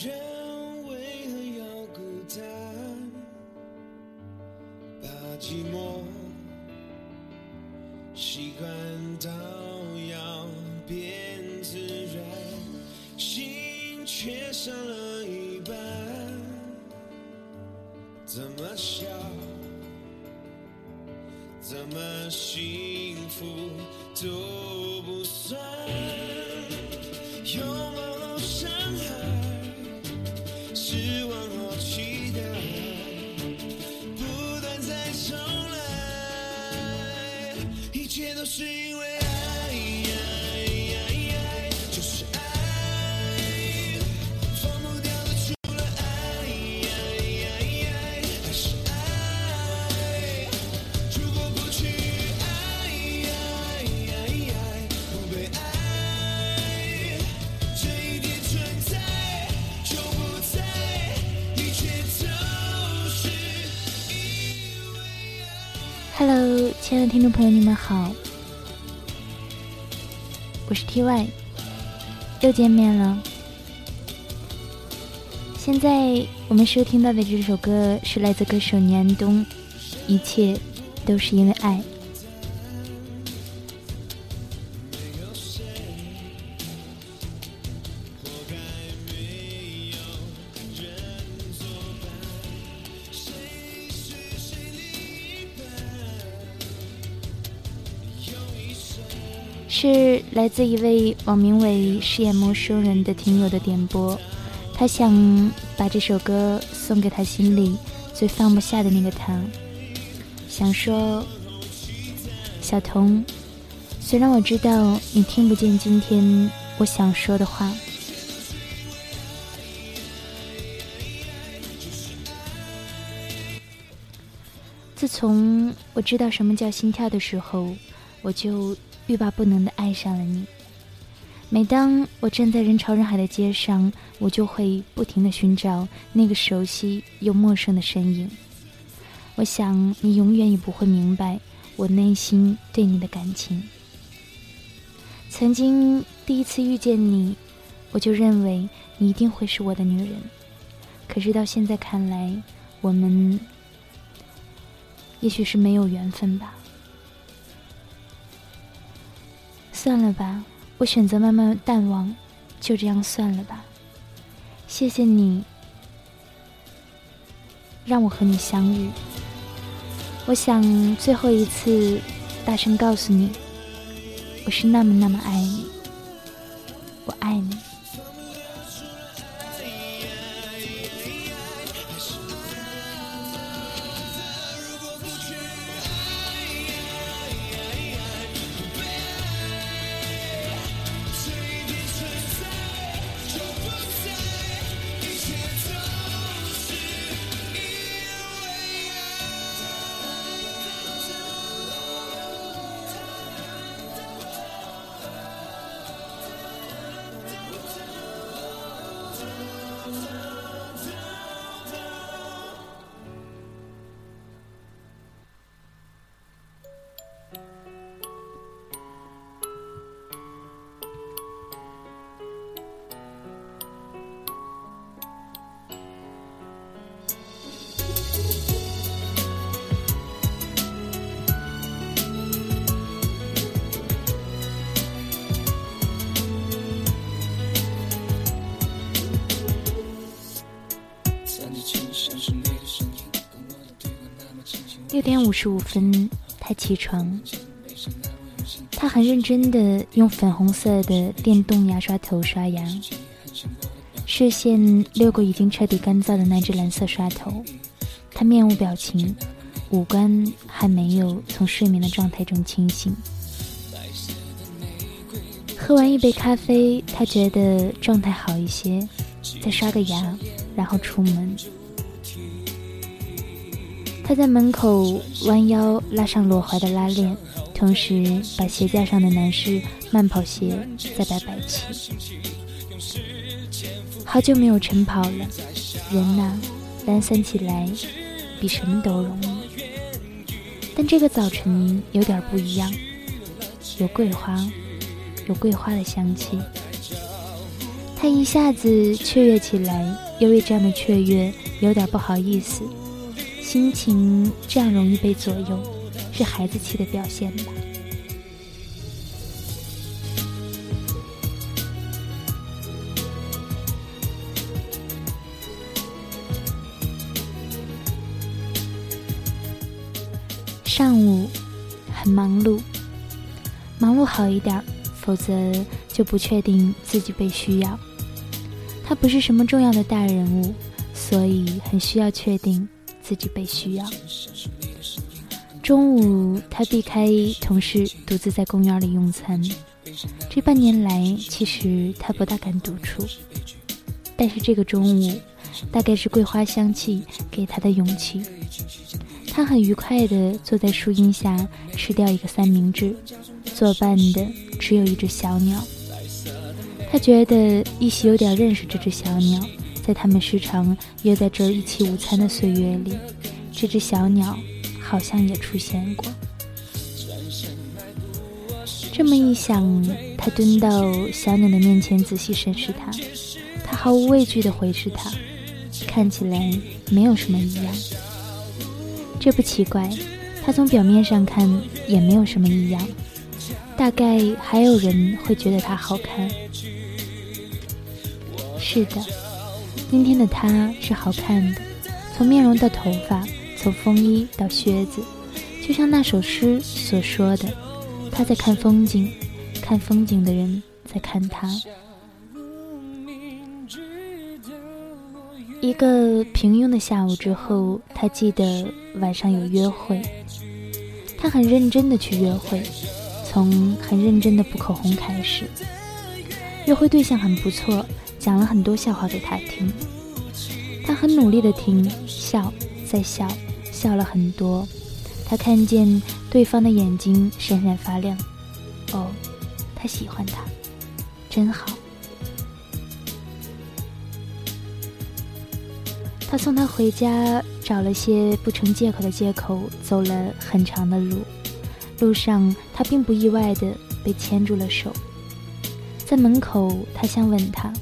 人为何要孤单？把寂寞习惯到要变自然，心却少了一半。怎么笑？怎么幸福都不算。拥是因为爱，就是爱，放不掉的除了爱，还是爱。如果不去爱，不被爱，这一点存在就不在，一切都是因为爱。Hello，亲爱的听众朋友，你们好，我是 TY，又见面了。现在我们收听到的这首歌是来自歌手年冬，《一切都是因为爱》。是来自一位网名为“饰演陌生人”的听友的点播，他想把这首歌送给他心里最放不下的那个他，想说：“小童，虽然我知道你听不见今天我想说的话，自从我知道什么叫心跳的时候，我就欲罢不能的爱上了你。每当我站在人潮人海的街上，我就会不停的寻找那个熟悉又陌生的身影。我想你永远也不会明白我内心对你的感情。曾经第一次遇见你，我就认为你一定会是我的女人。可是到现在看来，我们也许是没有缘分吧。算了吧，我选择慢慢淡忘，就这样算了吧。谢谢你，让我和你相遇。我想最后一次大声告诉你，我是那么那么爱你，我爱你。六点五十五分，他起床。他很认真的用粉红色的电动牙刷头刷牙，视线溜过已经彻底干燥的那只蓝色刷头。他面无表情，五官还没有从睡眠的状态中清醒。喝完一杯咖啡，他觉得状态好一些，再刷个牙，然后出门。他在门口弯腰拉上裸怀的拉链，同时把鞋架上的男士慢跑鞋再摆摆齐。好久没有晨跑了，人呐，懒散起来比什么都容易。但这个早晨有点不一样，有桂花，有桂花的香气。他一下子雀跃起来，因为这样的雀跃有点不好意思，心情这样容易被左右，是孩子气的表现吧。上午很忙碌，忙碌好一点，否则就不确定自己被需要。他不是什么重要的大人物，所以很需要确定自己被需要。中午他避开同事，独自在公园里用餐。这半年来，其实他不大敢独处，但是这个中午，大概是桂花香气给他的勇气。他很愉快地坐在树荫下吃掉一个三明治，作伴的只有一只小鸟。他觉得依稀有点认识这只小鸟，在他们时常约在这一起午餐的岁月里，这只小鸟好像也出现过。这么一想，他蹲到小鸟的面前仔细审视它，他毫无畏惧地回视它，看起来没有什么异样。这不奇怪，他从表面上看也没有什么异样。大概还有人会觉得他好看。是的，今天的他是好看的，从面容到头发，从风衣到靴子，就像那首诗所说的：“他在看风景，看风景的人在看他。”一个平庸的下午之后，他记得晚上有约会。他很认真的去约会，从很认真的补口红开始。约会对象很不错，讲了很多笑话给他听。他很努力的听，笑，再笑，笑了很多。他看见对方的眼睛闪闪发亮。哦，他喜欢他，真好。他送她回家，找了些不成借口的借口，走了很长的路。路上，他并不意外的被牵住了手。在门口，他想吻她，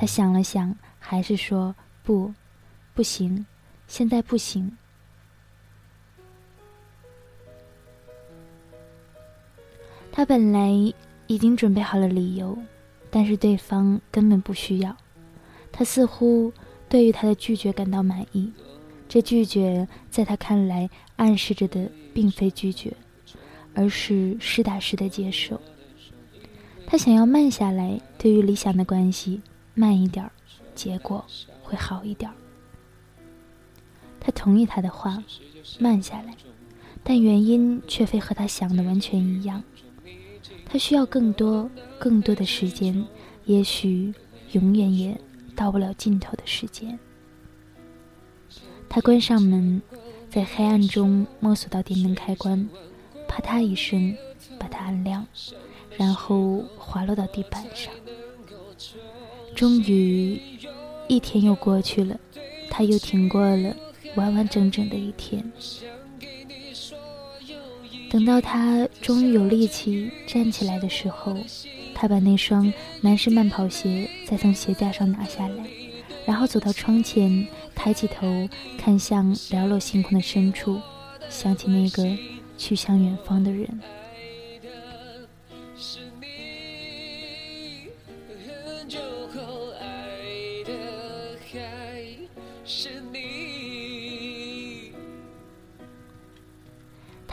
他想了想，还是说不，不行，现在不行。他本来已经准备好了理由，但是对方根本不需要。他似乎。对于他的拒绝感到满意，这拒绝在他看来暗示着的并非拒绝，而是实打实的接受。他想要慢下来，对于理想的关系慢一点儿，结果会好一点儿。他同意他的话，慢下来，但原因却非和他想的完全一样。他需要更多、更多的时间，也许永远也。到不了尽头的时间，他关上门，在黑暗中摸索到电灯开关，啪嗒一声把它按亮，然后滑落到地板上。终于，一天又过去了，他又挺过了完完整整的一天。等到他终于有力气站起来的时候。他把那双男士慢跑鞋再从鞋架上拿下来，然后走到窗前，抬起头看向寥落星空的深处，想起那个去向远方的人。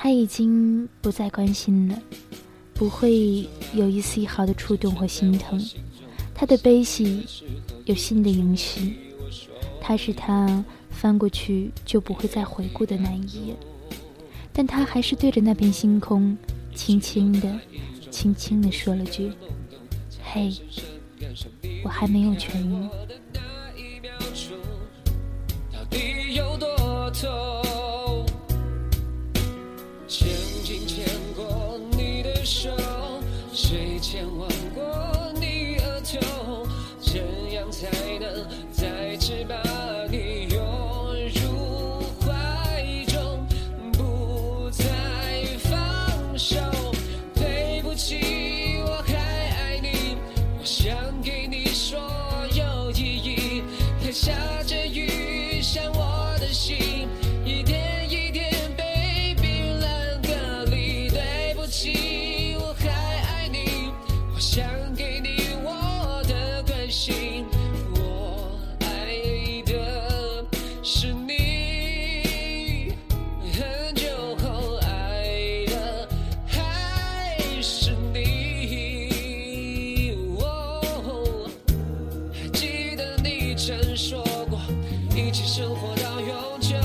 他已经不再关心了。不会有一丝一毫的触动或心疼，他的悲喜有新的影戏，他是他翻过去就不会再回顾的那一页，但他还是对着那片星空，轻轻的、轻轻的说了句：“嘿，我还没有痊愈。”对不起，吻过你额头，怎样才能再翅膀？说过，一起生活到永久。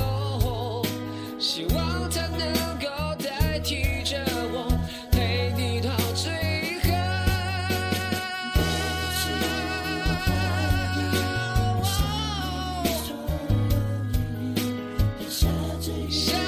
希望他能够代替着我，陪你到最后。下